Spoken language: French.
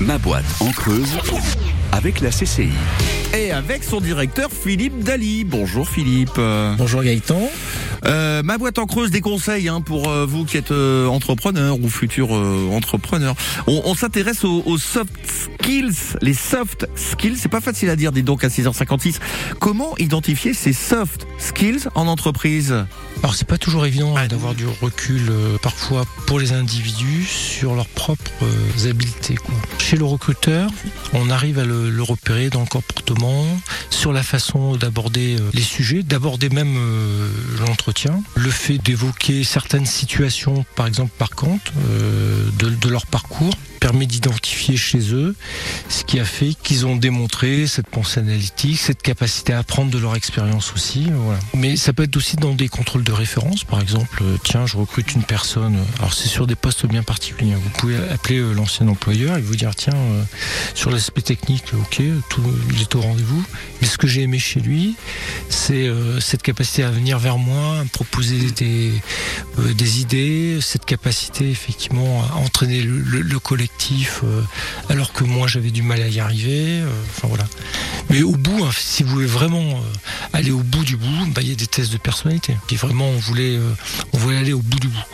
Ma boîte en creuse avec la CCI. Et avec son directeur Philippe Dali. Bonjour Philippe. Bonjour Gaëtan. Euh, ma boîte en creuse des conseils hein, pour euh, vous qui êtes euh, entrepreneur ou futur euh, entrepreneur. On, on s'intéresse aux, aux soft skills. Les soft skills, c'est pas facile à dire, dis donc à 6h56. Comment identifier ces soft skills en entreprise? Alors c'est pas toujours évident hein, d'avoir du recul euh, parfois pour les individus sur leurs propres habiletés. Quoi. Chez le recruteur, on arrive à le, le repérer dans le comportement, sur la façon d'aborder les sujets, d'aborder même euh, le fait d'évoquer certaines situations, par exemple par compte, euh, de leur parcours d'identifier chez eux ce qui a fait qu'ils ont démontré cette pensée analytique, cette capacité à apprendre de leur expérience aussi. Voilà. Mais ça peut être aussi dans des contrôles de référence, par exemple, euh, tiens, je recrute une personne, euh, alors c'est sur des postes bien particuliers, hein. vous pouvez appeler euh, l'ancien employeur et vous dire, tiens, sur l'aspect technique, ok, tout, il est au rendez-vous, mais ce que j'ai aimé chez lui, c'est cette capacité à venir vers moi, à me proposer des, idées, cette capacité effectivement à entraîner le collectif, euh, alors que moi j'avais du mal à y arriver. euh, Enfin voilà. Mais au bout, hein, si vous voulez vraiment euh, aller au bout du bout, bah, il y a des tests de personnalité. Et vraiment, on voulait, on voulait aller au bout du bout.